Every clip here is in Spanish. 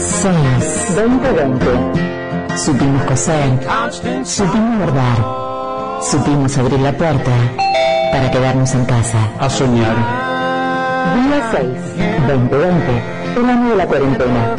6 2020. Supimos coser, supimos bordar, supimos abrir la puerta para quedarnos en casa. A soñar. Día 6 2020. El año de la cuarentena.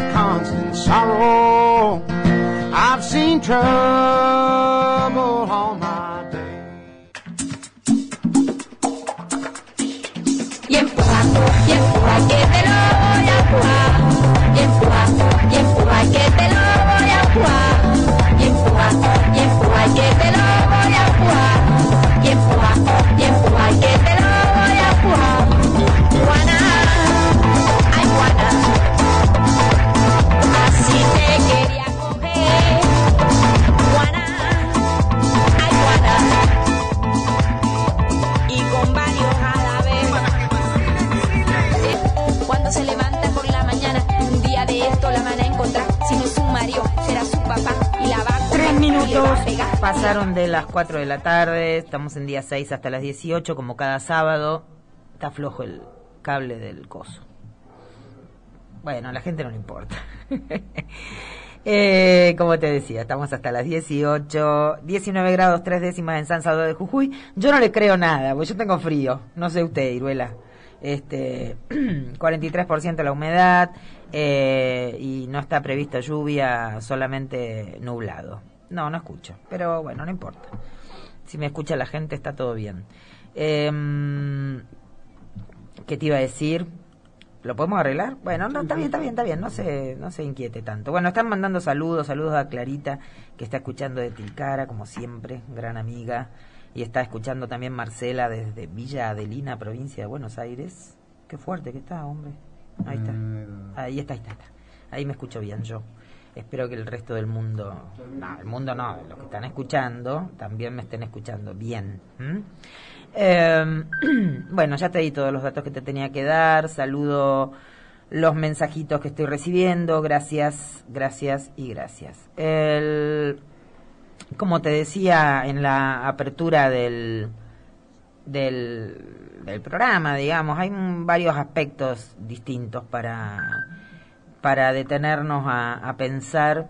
Pasaron de las 4 de la tarde, estamos en día 6 hasta las 18, como cada sábado. Está flojo el cable del coso. Bueno, a la gente no le importa. Eh, como te decía, estamos hasta las 18, 19 grados 3 décimas en San Salvador de Jujuy. Yo no le creo nada, porque yo tengo frío. No sé usted, Iruela. Este, 43% la humedad eh, y no está prevista lluvia, solamente nublado. No, no escucho, pero bueno, no importa. Si me escucha la gente está todo bien. Em, ¿Qué te iba a decir? ¿Lo podemos arreglar? Bueno, no, está bien, está bien, está bien, no se, no se inquiete tanto. Bueno, están mandando saludos, saludos a Clarita, que está escuchando de Tilcara, como siempre, gran amiga, y está escuchando también Marcela desde Villa Adelina, provincia de Buenos Aires. Qué fuerte que está, hombre. Ahí está. Ahí está, ahí está, está. Ahí me escucho bien yo. Espero que el resto del mundo, no, el mundo no, los que están escuchando, también me estén escuchando bien. ¿m? Eh, bueno, ya te di todos los datos que te tenía que dar. Saludo los mensajitos que estoy recibiendo. Gracias, gracias y gracias. Como te decía en la apertura del, del, programa, digamos, hay varios aspectos distintos para, para detenernos a, a pensar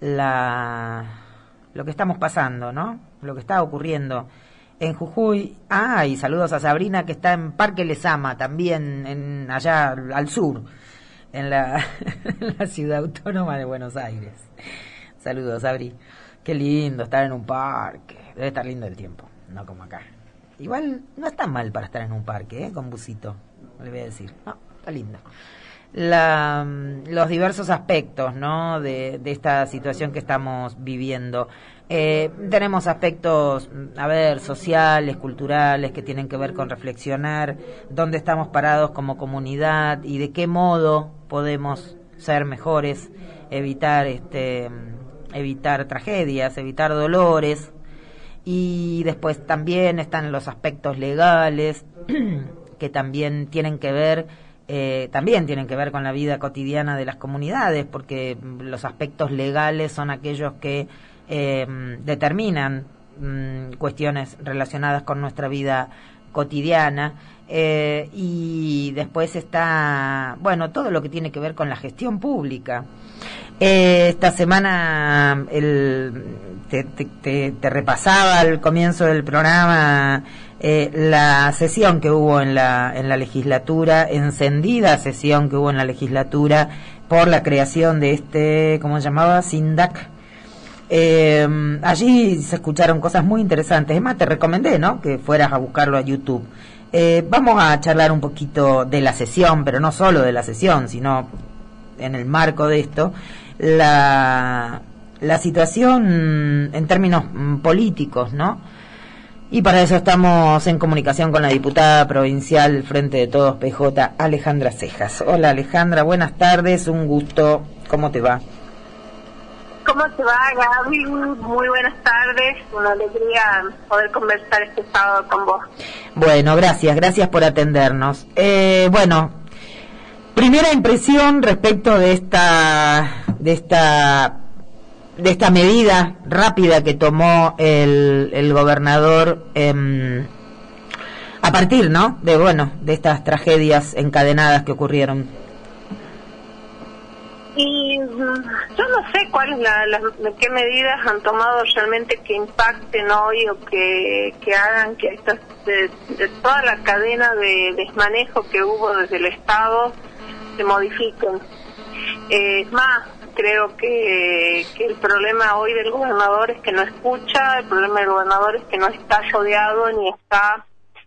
la, lo que estamos pasando, ¿no? Lo que está ocurriendo en Jujuy. Ah, y saludos a Sabrina que está en Parque Lesama, también en, allá al sur, en la, en la ciudad autónoma de Buenos Aires. Saludos, Sabri. Qué lindo estar en un parque. Debe estar lindo el tiempo, no como acá. Igual no está mal para estar en un parque, ¿eh? Con busito, le voy a decir. No, está lindo. La, mm, los diversos aspectos, ¿no? De, esta situación que estamos viviendo. Eh, tenemos aspectos, mm, a ver, sociales, culturales, que tienen que ver con reflexionar dónde estamos parados como comunidad y de qué modo podemos ser mejores, evitar, este, mm, evitar tragedias, evitar dolores. Y después también están los aspectos legales, que también tienen que ver eh, también tienen que ver con la vida cotidiana de las comunidades, porque los aspectos legales son aquellos que eh, determinan mm, cuestiones relacionadas con nuestra vida cotidiana. eh, y después está, bueno, todo lo que tiene que ver con la gestión pública. Eh, esta semana el, te, te- repasaba al comienzo del programa eh, la sesión que hubo en la, en la legislatura, encendida sesión que hubo en la legislatura por la creación de este, ¿cómo se llamaba? SINDAC. Eh, allí se escucharon cosas muy interesantes. Es más, te recomendé, ¿no? Que fueras a buscarlo a YouTube. Eh, vamos a charlar un poquito de la sesión, pero no solo de la sesión, sino en el marco de esto, la, la situación en términos mm, políticos, ¿no? Y para eso estamos en comunicación con la diputada provincial Frente de Todos PJ, Alejandra Cejas. Hola Alejandra, buenas tardes, un gusto. ¿Cómo te va? ¿Cómo te va, Gaby? Muy buenas tardes. Una alegría poder conversar este sábado con vos. Bueno, gracias, gracias por atendernos. Eh, bueno, primera impresión respecto de esta, de esta, de esta medida rápida que tomó el, el gobernador em, a partir, ¿no? De bueno, de estas tragedias encadenadas que ocurrieron. Y mm, yo no sé cuáles la, las, qué medidas han tomado realmente que impacten hoy o que, que hagan que estas, de, de toda la cadena de desmanejo que hubo desde el Estado se modifiquen. Eh, más, creo que, el problema hoy del gobernador es que no escucha, el problema del gobernador es que no está rodeado ni está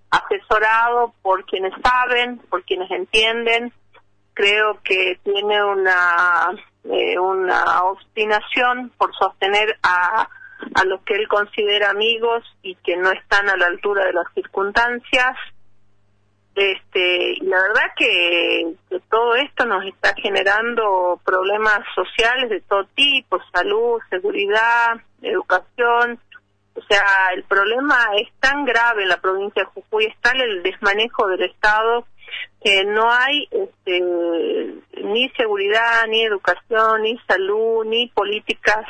asesorado por quienes saben, por quienes entienden. Creo que tiene una eh, una obstinación por sostener a, a los que él considera amigos y que no están a la altura de las circunstancias. Este, la verdad que, que todo esto nos está generando problemas sociales de todo tipo, salud, seguridad, educación, o sea, el problema es tan grave en la provincia de Jujuy, está el desmanejo del Estado, que no hay este, ni seguridad, ni educación, ni salud, ni políticas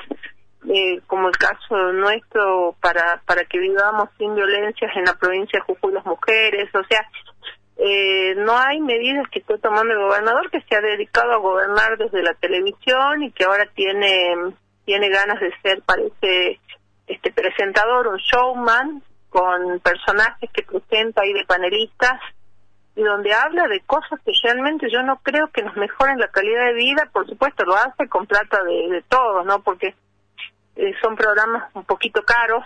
eh, como el caso nuestro para para que vivamos sin violencias en la provincia de Jujuy las mujeres, o sea, eh, no hay medidas que esté tomando el gobernador que se ha dedicado a gobernar desde la televisión y que ahora tiene tiene ganas de ser parece este presentador un showman con personajes que presenta ahí de panelistas y donde habla de cosas que realmente yo no creo que nos mejoren la calidad de vida. Por supuesto lo hace con plata de, de todos no porque eh, son programas un poquito caros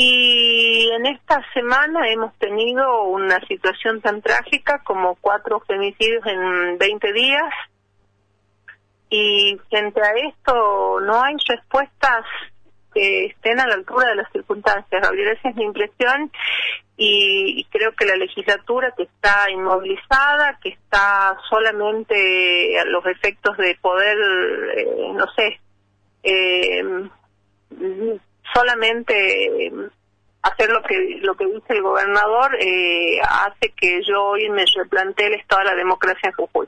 y en esta semana hemos tenido una situación tan trágica como cuatro femicidios en 20 días. Y frente a esto no hay respuestas que estén a la altura de las circunstancias. Gabriel, esa es mi impresión y, creo que la legislatura que está inmovilizada, que está solamente a los efectos de poder, eh, no sé, eh, solamente eh, hacer lo que lo que dice el gobernador eh, hace que yo hoy me replantee el estado de la democracia en Jujuy.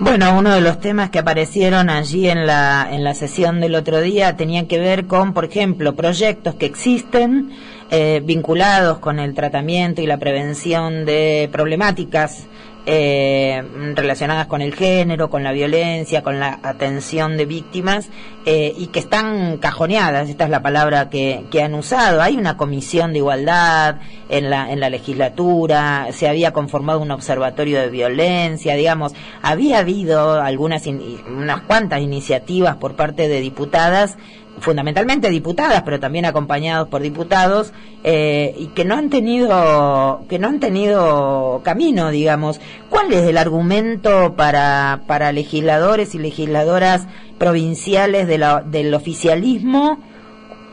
Bueno, uno de los temas que aparecieron allí en la, en la sesión del otro día tenía que ver con, por ejemplo, proyectos que existen eh, vinculados con el tratamiento y la prevención de problemáticas eh, relacionadas con el género, con la violencia, con la atención de víctimas eh, y que están cajoneadas, esta es la palabra que, que, han usado. Hay una comisión de igualdad en la, en la legislatura, se había conformado un observatorio de violencia, digamos, había habido algunas, unas cuantas iniciativas por parte de diputadas fundamentalmente diputadas, pero también acompañados por diputados, eh, y que no han tenido, que no han tenido camino, digamos. ¿Cuál es el argumento para, para legisladores y legisladoras provinciales del oficialismo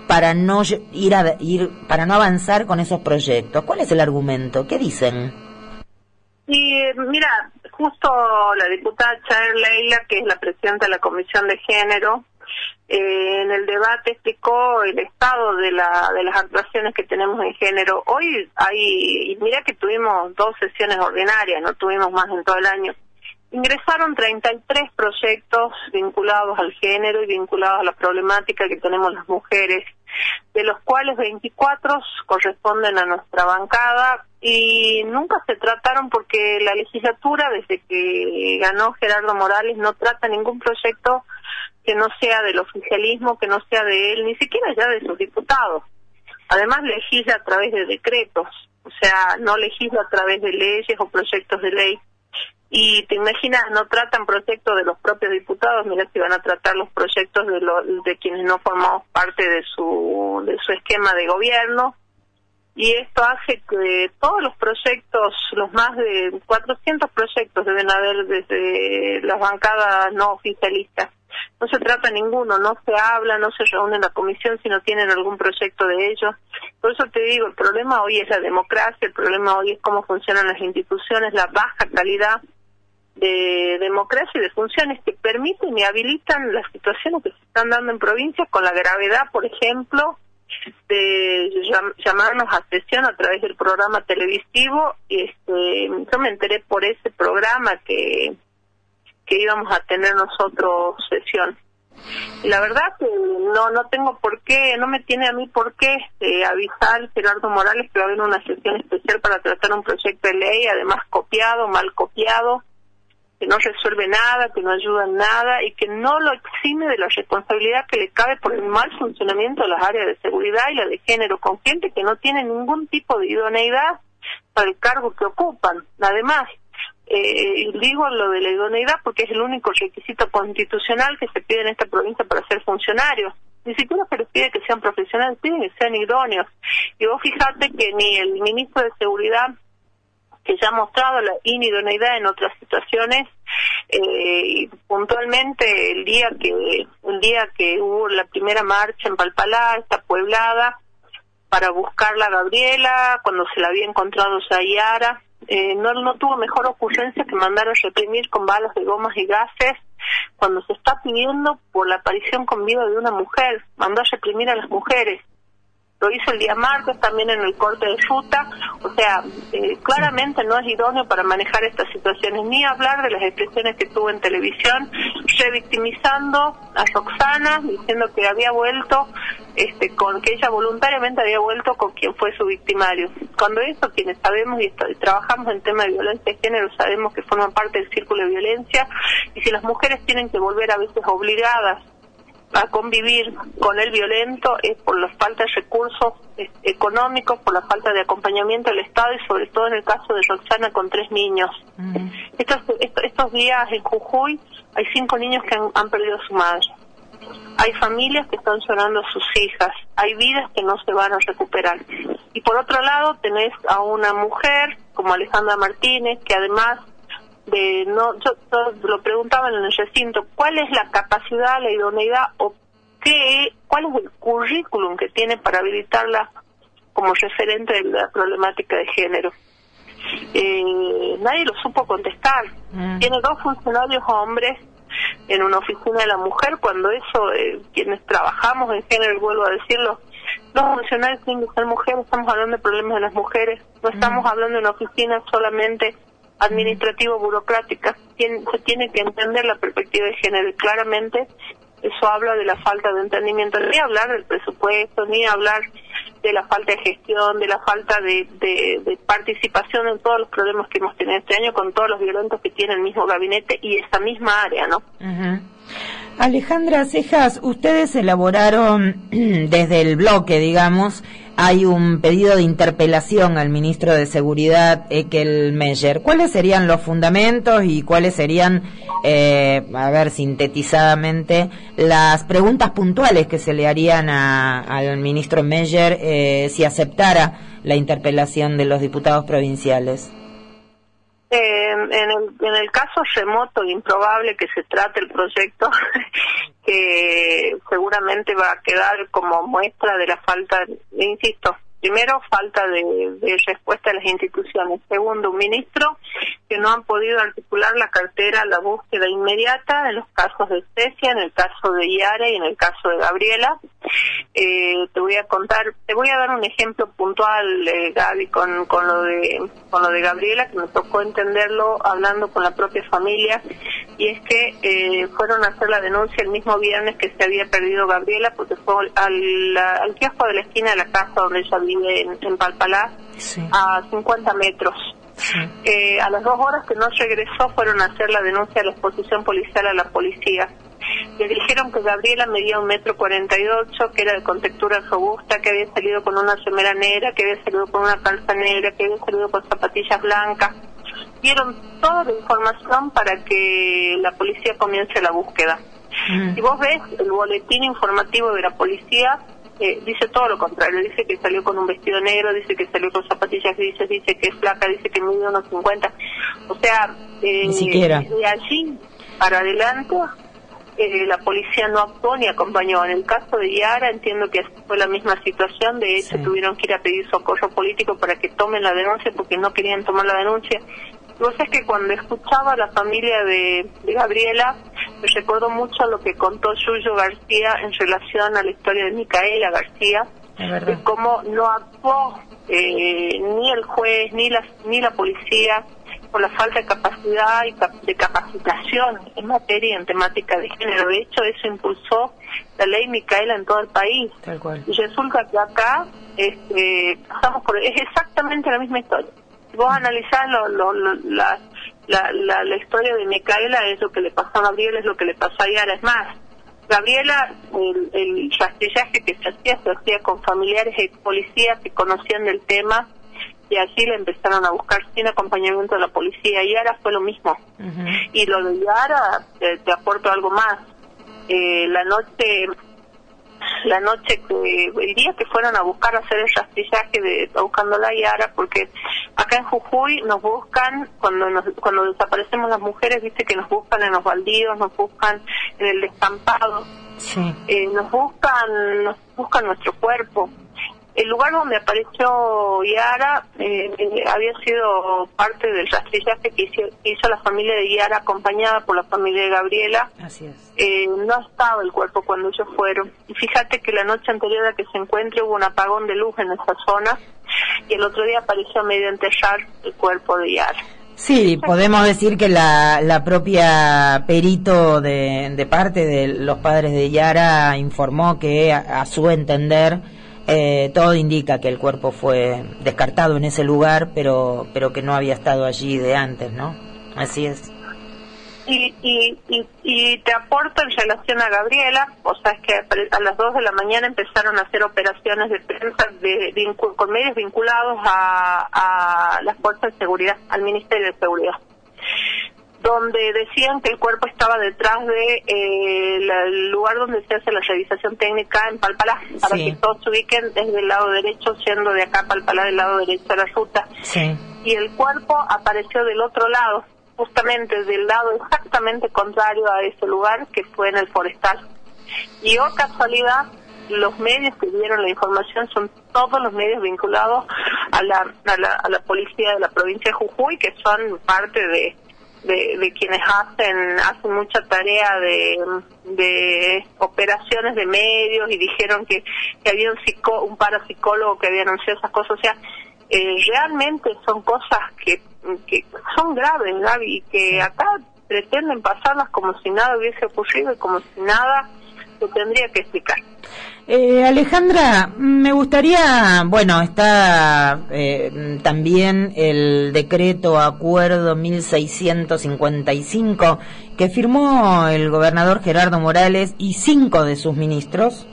para no ir a, ir, para no avanzar con esos proyectos? ¿Cuál es el argumento? ¿Qué dicen? Y mira, justo la diputada Chair Leila, que es la presidenta de la Comisión de Género, eh, en el debate explicó el estado de, la, de las actuaciones que tenemos en género. Hoy hay, y mira que tuvimos dos sesiones ordinarias, no tuvimos más en todo el año. Ingresaron 33 proyectos vinculados al género y vinculados a la problemática que tenemos las mujeres, de los cuales 24 corresponden a nuestra bancada y nunca se trataron porque la legislatura, desde que ganó Gerardo Morales, no trata ningún proyecto que no sea del oficialismo, que no sea de él, ni siquiera ya de sus diputados. Además legisla a través de decretos, o sea, no legisla a través de leyes o proyectos de ley. Y te imaginas, no tratan proyectos de los propios diputados, mira si van a tratar los proyectos de, de quienes no formamos parte de su, de su esquema de gobierno. Y esto hace que todos los proyectos, los más de 400 proyectos deben haber desde las bancadas no oficialistas, no se trata ninguno, no se habla, no se reúne en la comisión si no tienen algún proyecto de ellos. Por eso te digo, el problema hoy es la democracia, el problema hoy es cómo funcionan las instituciones, la baja calidad de democracia y de funciones que permiten y habilitan las situaciones que se están dando en provincias con la gravedad, por ejemplo, de llamarnos a sesión a través del programa televisivo. Este, yo me enteré por ese programa que que íbamos a tener nosotros sesión. La verdad que no no tengo por qué, no me tiene a mí por qué eh, avisar Gerardo Morales que va a haber una sesión especial para tratar un proyecto de ley, además copiado, mal copiado. que no resuelve nada, que no ayuda en nada y que no lo exime de la responsabilidad que le cabe por el mal funcionamiento de las áreas de seguridad y la de género, con gente que no tiene ningún tipo de idoneidad para el cargo que ocupan. Además, eh, digo lo de la idoneidad porque es el único requisito constitucional que se pide en esta provincia para ser funcionarios. Ni siquiera se les pide que sean profesionales, piden que sean idóneos. Y vos fijate que ni el ministro de Seguridad que ya ha mostrado la inidoneidad en otras situaciones eh, puntualmente el día que el día que hubo la primera marcha en Palpalá, esta pueblada para buscarla a Gabriela cuando se la había encontrado Sayara eh, no no tuvo mejor ocurrencia que mandar a reprimir con balas de gomas y gases cuando se está pidiendo por la aparición con vida de una mujer mandó a reprimir a las mujeres lo hizo el día martes también en el corte de ruta, o sea, eh, claramente no es idóneo para manejar estas situaciones, ni hablar de las expresiones que tuvo en televisión, revictimizando a Roxana, diciendo que había vuelto, este, con que ella voluntariamente había vuelto con quien fue su victimario. Cuando eso, quienes sabemos y, y trabajamos en tema de violencia de género, sabemos que forma parte del círculo de violencia, y si las mujeres tienen que volver a veces obligadas a convivir con el violento es por la falta de recursos económicos, por la falta de acompañamiento del Estado y sobre todo en el caso de Roxana con tres niños. estos, estos, días en Jujuy hay cinco niños que han, perdido a su madre. Hay familias que están llorando a sus hijas, hay vidas que no se van a recuperar. Y por otro lado tenés a una mujer como Alejandra Martínez, que además de no yo, lo preguntaban en el recinto cuál es la capacidad la idoneidad o qué cuál es el currículum que tiene para habilitarla como referente de la problemática de género eh, nadie lo supo contestar mm. tiene dos funcionarios hombres en una oficina de la mujer cuando eso eh, quienes trabajamos en género vuelvo a decirlo los funcionarios tienen que ser mujeres estamos hablando de problemas de las mujeres no estamos mm. hablando de una oficina solamente administrativo burocrática. Se tiene que entender la perspectiva de género claramente eso habla de la falta de entendimiento ni hablar del presupuesto ni hablar de la falta de gestión de la falta de, participación en todos los problemas que hemos tenido este año con todos los violentos que tiene el mismo gabinete y esta misma área no Alejandra Cejas, ustedes elaboraron desde el bloque, digamos, hay un pedido de interpelación al ministro de Seguridad, Ekel Meyer. ¿Cuáles serían los fundamentos y cuáles serían, eh, a ver, sintetizadamente, las preguntas puntuales que se le harían al ministro Meyer eh, si aceptara la interpelación de los diputados provinciales? Eh, en, el, en el caso remoto e improbable que se trate el proyecto, que seguramente va a quedar como muestra de la falta, insisto, Primero, falta de, respuesta de las instituciones. Segundo, un ministro que no han podido articular la cartera, la búsqueda inmediata en los casos de Cecia, en el caso de Yara y en el caso de Gabriela. Eh, te voy a contar, te voy a dar un ejemplo puntual, eh, Gaby, con, lo de, Gabriela, que me tocó entenderlo hablando con la propia familia, y es que eh, fueron a hacer la denuncia el mismo viernes que se había perdido Gabriela, porque fue al, al kiosco de la esquina de la casa donde ella vive en, en Palpalá, a 50 metros. Eh, a las dos horas que no regresó fueron a hacer la denuncia de la exposición policial a la policía. Le dijeron que Gabriela medía un metro cuarenta y ocho, que era de contextura robusta, que había salido con una semera negra, que había salido con una calza negra, que había salido con zapatillas blancas. Dieron toda la información para que la policía comience la búsqueda. Mm. Si vos ves el boletín informativo de la policía, eh, dice todo lo contrario, dice que salió con un vestido negro, dice que salió con zapatillas grises, dice que es flaca, dice que mide unos 50. O sea, eh, de allí para adelante eh, la policía no actuó ni acompañó. En el caso de Yara entiendo que fue la misma situación, de hecho tuvieron que ir a pedir socorro político para que tomen la denuncia porque no querían tomar la denuncia. Vos es que cuando escuchaba a la familia de, Gabriela, me recordó mucho lo que contó Yuyo García en relación a la historia de Micaela García, de cómo no actuó eh, ni el juez ni la, ni la policía por la falta de capacidad y de capacitación en materia en temática de género. De hecho, eso impulsó la ley Micaela en todo el país. Y resulta que acá este, pasamos por... Es exactamente la misma historia. Vos analizás lo, las la, la, la historia de Micaela es lo que le pasó a Gabriela, es lo que le pasó a Yara. Es más, Gabriela, el, el rastrillaje que se hacía, se hacía con familiares y policías que conocían del tema y así le empezaron a buscar sin acompañamiento de la policía. Y Yara fue lo mismo. Y lo de Yara, eh, te aporto algo más. Eh, la noche la noche que el día que fueron a buscar a hacer el rastrillaje de buscando la Yara porque acá en Jujuy nos buscan cuando nos, cuando desaparecemos las mujeres viste que nos buscan en los baldíos nos buscan en el descampado Sí. eh, nos buscan nos buscan nuestro cuerpo el lugar donde apareció Yara eh, había sido parte del rastrillaje que hizo, la familia de Yara acompañada por la familia de Gabriela Así es. eh, no estaba el cuerpo cuando ellos fueron. Y fíjate que la noche anterior a que se encuentre hubo un apagón de luz en esa zona y el otro día apareció a medio enterrar el cuerpo de Yara. Sí, podemos decir que la, la propia perito de, de parte de los padres de Yara informó que, a, a su entender, eh, todo indica que el cuerpo fue descartado en ese lugar, pero, pero que no había estado allí de antes, ¿no? Así es. Y, y, y, te aporto en relación a Gabriela, o sea, es que a las 2 de la mañana empezaron a hacer operaciones de prensa de, vincu- con medios vinculados a, a las fuerzas de seguridad, al Ministerio de Seguridad. Donde decían que el cuerpo estaba detrás de eh, la- el lugar donde se hace la revisación técnica en Palpalá, para Sí. que todos se ubiquen desde el lado derecho, siendo de acá Palpalá del lado derecho de la ruta. Sí. Y el cuerpo apareció del otro lado, justamente del lado exactamente contrario a ese lugar, que fue en el forestal. Y oh casualidad, los medios que dieron la información son todos los medios vinculados a la, a la, a la policía de la provincia de Jujuy, que son parte de, de, de quienes hacen hacen mucha tarea de, de operaciones de medios y dijeron que, que había un, psico, un parapsicólogo que había anunciado esas cosas. O sea, eh, realmente son cosas que, que son graves, Gaby, y que acá pretenden pasarlas como si nada hubiese ocurrido y como si nada tendría que explicar. Eh, Alejandra, me gustaría, bueno, está eh, también el decreto acuerdo 1655 que firmó el gobernador Gerardo Morales y cinco de sus ministros.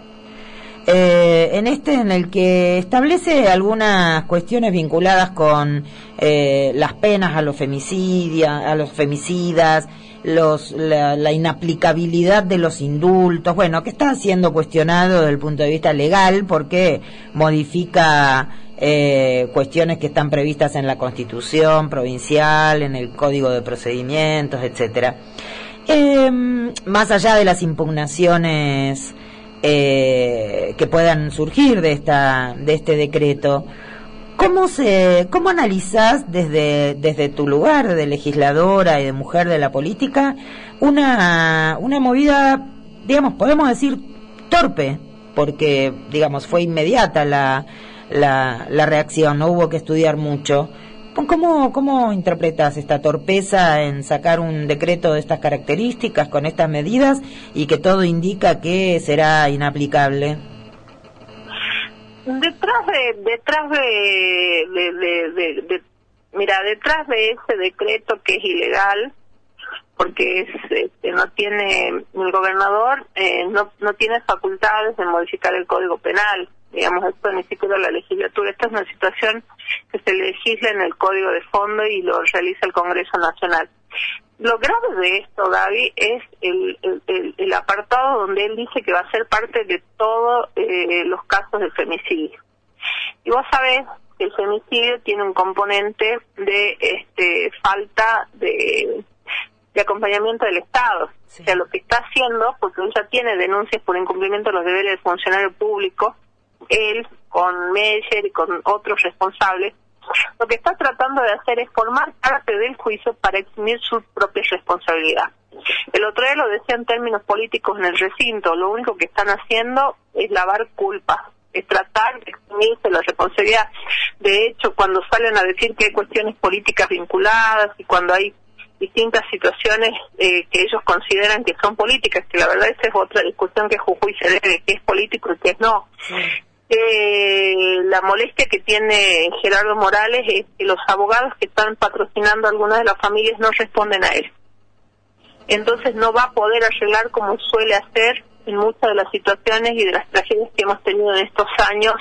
Eh, en este en el que establece algunas cuestiones vinculadas con eh, las penas a los femicidios, a los femicidas, los, la, inaplicabilidad de los indultos, bueno, que está siendo cuestionado desde el punto de vista legal porque modifica eh, cuestiones que están previstas en la Constitución provincial, en el Código de Procedimientos, etcétera. Eh, más allá de las impugnaciones eh, que puedan surgir de esta de este decreto, ¿Cómo se, cómo analizás desde, desde tu lugar de legisladora y de mujer de la política una, una movida, digamos, podemos decir torpe, porque, digamos, fue inmediata la, la, la reacción, no hubo que estudiar mucho. ¿Cómo, ¿Cómo interpretas esta torpeza en sacar un decreto de estas características, con estas medidas, y que todo indica que será inaplicable? Detrás de detrás de, de, de, de- mira detrás de ese decreto que es ilegal porque es este, no tiene el gobernador eh, no no tiene facultades de modificar el código penal. Digamos esto ni siquiera la legislatura esta es una situación que se legisla en el código de fondo y lo realiza el Congreso Nacional lo grave de esto, Gaby, es el, el, el- apartado donde él dice que va a ser parte de todos eh, los casos de femicidio. Y vos sabés que el femicidio tiene un componente de este falta de, de acompañamiento del Estado. Sí. O sea, lo que está haciendo, porque él ya tiene denuncias por incumplimiento de los deberes del funcionario público, él con Meyer y con otros responsables, lo que está tratando de hacer es formar parte del juicio para eximir su propia responsabilidad. El otro día lo decía en términos políticos en el recinto, lo único que están haciendo es lavar culpa, es tratar de eximirse la responsabilidad. De hecho, cuando salen a decir que hay cuestiones políticas vinculadas y cuando hay distintas situaciones eh, que ellos consideran que son políticas, que la verdad esa es otra discusión que Jujuy se debe, que es político y que es no eh, la molestia que tiene Gerardo Morales es que los abogados que están patrocinando a algunas de las familias no responden a él. Entonces no va a poder arreglar como suele hacer en muchas de las situaciones y de las tragedias que hemos tenido en estos años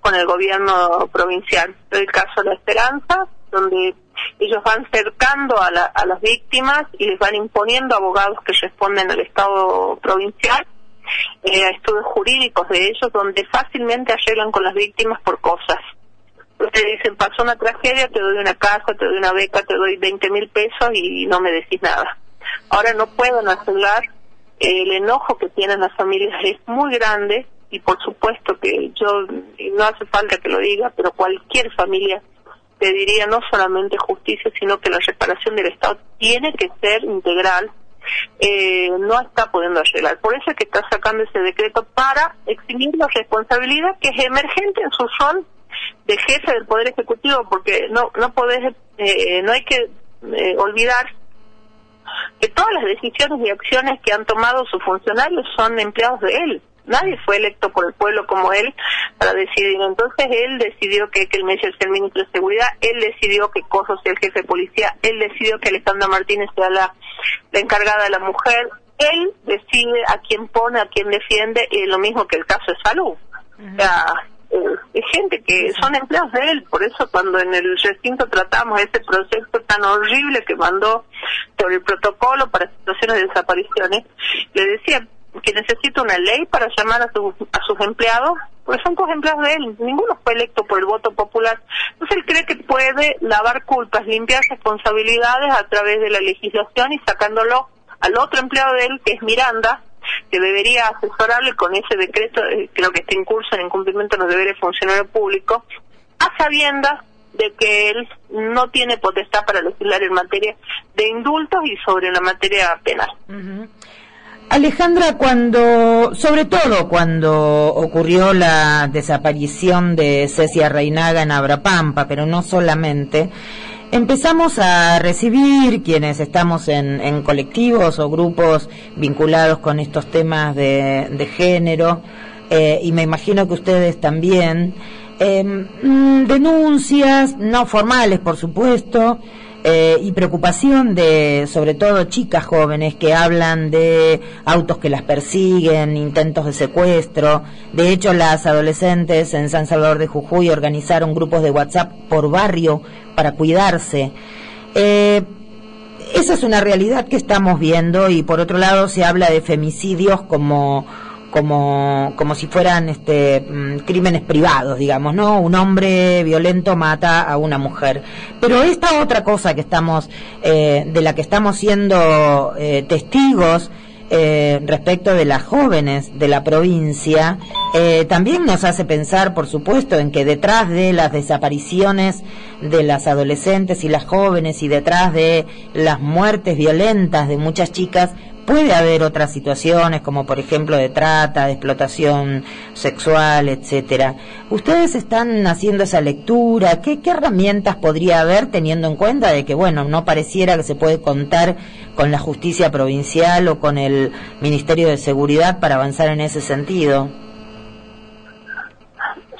con el gobierno provincial. El caso de La Esperanza, donde ellos van cercando a, la- a las víctimas y les van imponiendo abogados que responden al Estado provincial, eh, a estudios jurídicos de ellos, donde fácilmente arreglan con las víctimas por cosas. Ustedes dicen, pasó una tragedia, te doy una casa, te doy una beca, te doy 20 mil pesos y no me decís nada. Ahora no pueden arreglar, el enojo que tienen las familias es muy grande y por supuesto que yo, no hace falta que lo diga, pero cualquier familia pediría no solamente justicia, sino que la reparación del Estado tiene que ser integral. Eh, no está pudiendo arreglar. Por eso es que está sacando ese decreto para eximir la responsabilidad que es emergente en su rol de jefe del Poder Ejecutivo, porque no no podés, eh, no hay que eh, olvidar que todas las decisiones y acciones que han tomado sus funcionarios son empleados de él. Nadie fue electo por el pueblo como él para decidir. Entonces él decidió que, que el Messi sea el ministro de Seguridad, él decidió que Coso sea el jefe de policía, él decidió que Alejandra Martínez sea la, la encargada de la mujer, él decide a quién pone, a quién defiende, y lo mismo que el caso de salud. O sea, eh, es gente que son empleados de él, por eso cuando en el recinto tratamos ese proyecto tan horrible que mandó sobre el protocolo para situaciones de desapariciones, le decía que necesita una ley para llamar a, sus a sus empleados, porque son todos empleados de él, ninguno fue electo por el voto popular. Entonces él cree que puede lavar culpas, limpiar responsabilidades a través de la legislación y sacándolo al otro empleado de él, que es Miranda, que debería asesorarle con ese decreto, eh, creo que está en curso en incumplimiento de los deberes funcionarios públicos, a sabiendas de que él no tiene potestad para legislar en materia de indultos y sobre la materia penal. Alejandra, cuando, sobre todo cuando ocurrió la desaparición de Cecia Reinaga en Abrapampa, pero no solamente, empezamos a recibir quienes estamos en, colectivos o grupos vinculados con estos temas de, de género, eh, y me imagino que ustedes también, eh, mm, denuncias, no formales por supuesto, eh, y preocupación de, sobre todo, chicas jóvenes que hablan de autos que las persiguen, intentos de secuestro. De hecho, las adolescentes en San Salvador de Jujuy organizaron grupos de WhatsApp por barrio para cuidarse. Eh, esa es una realidad que estamos viendo y por otro lado se habla de femicidios como como como si fueran este mm, crímenes privados, digamos, ¿no? Un hombre violento mata a una mujer. Pero esta otra cosa que estamos eh, de la que estamos siendo eh, testigos eh, respecto de las jóvenes de la provincia, también nos hace pensar, por supuesto, en que detrás de las desapariciones de las adolescentes y las jóvenes y detrás de las muertes violentas de muchas chicas, puede haber otras situaciones como por ejemplo de trata, de explotación sexual, etcétera. Ustedes están haciendo esa lectura, ¿Qué, ¿qué herramientas podría haber teniendo en cuenta de que bueno, no pareciera que se puede contar con la justicia provincial o con el Ministerio de Seguridad para avanzar en ese sentido?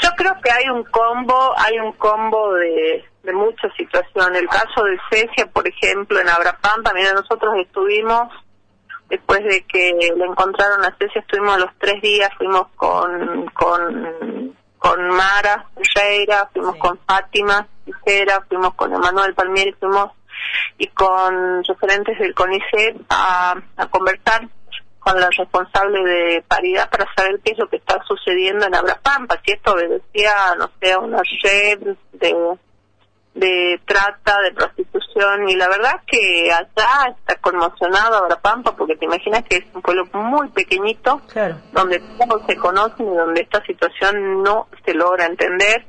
Yo creo que hay un combo, hay un combo de, de muchas situaciones. El caso de Cecia, por ejemplo, en Abrapampa, mira, nosotros estuvimos, después de que le encontraron a Cecia, estuvimos los tres días, fuimos con, con, con Mara Ferreira, fuimos Sí. con Fátima Tijera, fuimos con Emanuel Palmieri, fuimos y con referentes del CONICET a, a conversar con la responsable de paridad para saber qué es lo que está sucediendo en Abrapampa, si esto obedecía, no sé, a una red de, de trata, de prostitución, y la verdad que allá está conmocionado Abrapampa, porque te imaginas que es un pueblo muy pequeñito, Claro. donde todos se conocen y donde esta situación no se logra entender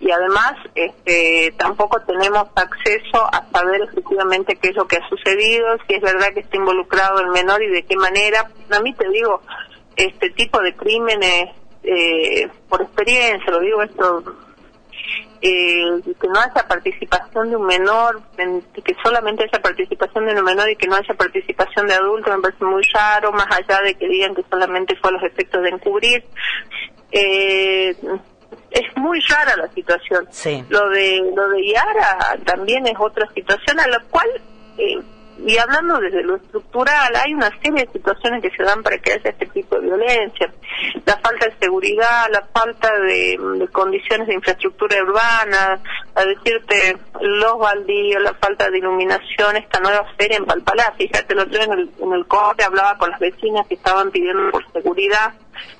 y además este, tampoco tenemos acceso a saber efectivamente qué es lo que ha sucedido, si es verdad que está involucrado el menor y de qué manera. A mí te digo, este tipo de crímenes, eh, por experiencia, lo digo esto, eh, que no haya participación de un menor, en- que solamente haya participación de un menor y que no haya participación de adultos, me parece muy raro, más allá de que digan que solamente fue a los efectos de encubrir. eh, es muy rara la situación. Sí. Lo de lo de Yara también es otra situación a la cual eh, y hablando desde lo estructural, hay una serie de situaciones que se dan para que haya este tipo de violencia. La falta de seguridad, la falta de, de condiciones de infraestructura urbana, a decirte los baldíos, la falta de iluminación, esta nueva feria en Palpalá. Fíjate, el otro día en el, en el corte hablaba con las vecinas que estaban pidiendo por seguridad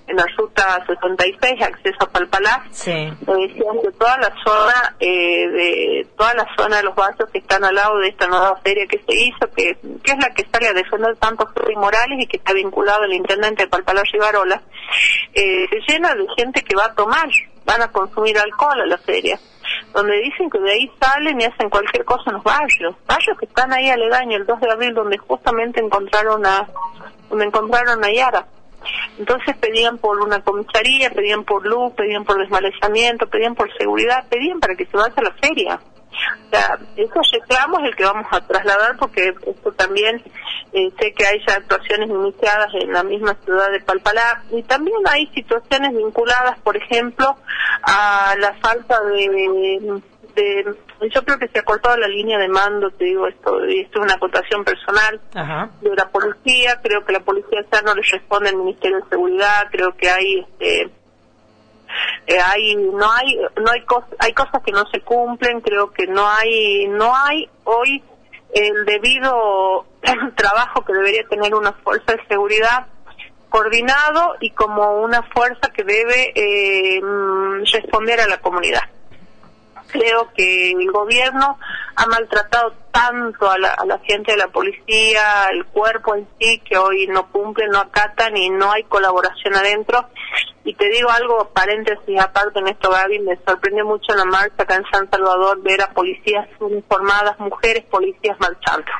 en la ruta 66, acceso a Palpalá. Sí. Me decían que toda la zona, eh, de toda la zona de los barrios que están al lado de esta nueva feria que se hizo, que, que es la que sale a defender tantos Freddy Morales y que está vinculado al intendente de Palpalá Rivarola, eh, se llena de gente que va a tomar, van a consumir alcohol a la feria donde dicen que de ahí salen y hacen cualquier cosa en los barrios, barrios que están ahí aledaños, el 2 de abril, donde justamente encontraron a, donde encontraron a Yara. Entonces pedían por una comisaría, pedían por luz, pedían por desmalezamiento, pedían por seguridad, pedían para que se vaya a la feria. O sea, esos reclamos es el que vamos a trasladar porque esto también eh, sé que hay ya actuaciones iniciadas en la misma ciudad de Palpalá y también hay situaciones vinculadas, por ejemplo, a la falta de, de yo creo que se ha cortado la línea de mando, te digo esto, y esto es una acotación personal Ajá. de la policía, creo que la policía ya no le responde al Ministerio de Seguridad, creo que hay este eh, hay no hay no hay hay cosas que no se cumplen creo que no hay no hay hoy el debido trabajo que debería tener una fuerza de seguridad coordinado y como una fuerza que debe eh, mm, responder a la comunidad creo que el gobierno ha maltratado tanto a la, a la gente de la policía, al cuerpo en sí, que hoy no cumplen, no acatan y no hay colaboración adentro. Y te digo algo, paréntesis aparte en esto, Gaby, me sorprendió mucho la marcha acá en San Salvador ver a policías uniformadas, mujeres policías marchando.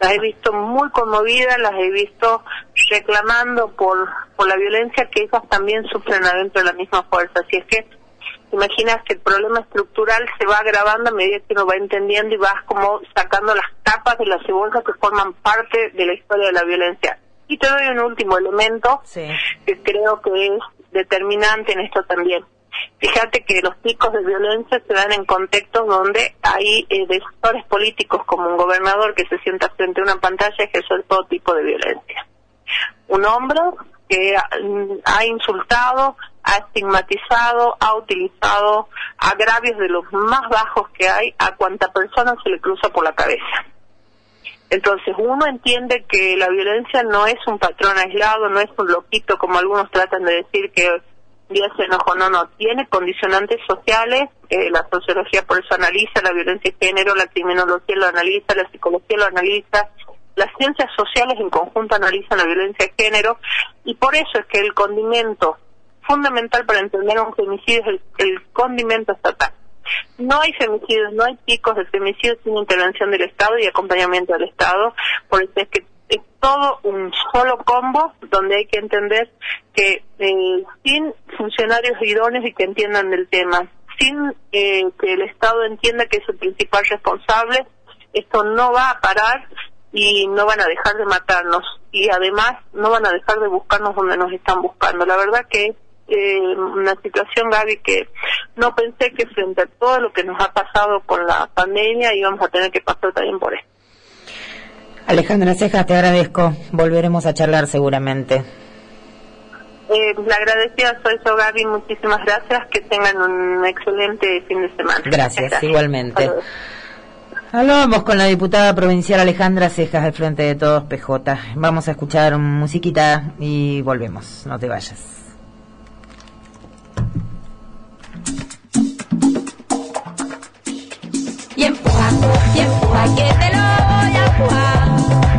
Las he visto muy conmovidas, las he visto reclamando por, por la violencia que ellas también sufren adentro de la misma fuerza. Así es que imaginas que el problema estructural se va agravando a medida que uno va entendiendo y vas como sacando las capas de la cebolla que forman parte de la historia de la violencia. Y te doy un último elemento Sí. que creo que es determinante en esto también. Fíjate que los picos de violencia se dan en contextos donde hay eh, decisores políticos como un gobernador que se sienta frente a una pantalla y ejerce todo tipo de violencia. Un hombre que ha, ha insultado, ha estigmatizado, ha utilizado agravios de los más bajos que hay a cuanta persona se le cruza por la cabeza. Entonces uno entiende que la violencia no es un patrón aislado, no es un loquito como algunos tratan de decir que día se enojó, no, no, tiene condicionantes sociales, eh, la sociología por eso analiza la violencia de género, la criminología lo analiza, la psicología lo analiza, las ciencias sociales en conjunto analizan la violencia de género y por eso es que el condimento fundamental para entender un femicidio es el, el condimento estatal. No hay femicidios, no hay picos de femicidios sin intervención del Estado y acompañamiento del Estado, por eso es que es todo un solo combo donde hay que entender que eh, sin funcionarios idóneos y que entiendan del tema, sin eh, que el Estado entienda que es el principal responsable, esto no va a parar y no van a dejar de matarnos y además no van a dejar de buscarnos donde nos están buscando. La verdad que eh, una situación, Gaby, que no pensé que frente a todo lo que nos ha pasado con la pandemia íbamos a tener que pasar también por esto. Alejandra Cejas, te agradezco. Volveremos a charlar seguramente. Eh, la agradecida soy yo, Gaby. Muchísimas gracias. Que tengan un excelente fin de semana. Gracias, igualmente. Hasta luego. Hablamos con la diputada provincial Alejandra Cejas del Frente de Todos, PJ. Vamos a escuchar musiquita y volvemos. No te vayas. Y que te lo voy a empujar,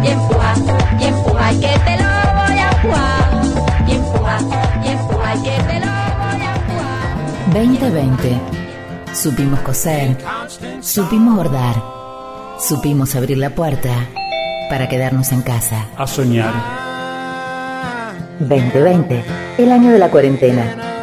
y empuja, y empuja, que te lo voy a empujar, y empuja, y empuja, que te lo voy a empujar. 2020. Supimos coser, supimos bordar, supimos abrir la puerta para quedarnos en casa. a soñar. 2020, el año de la cuarentena.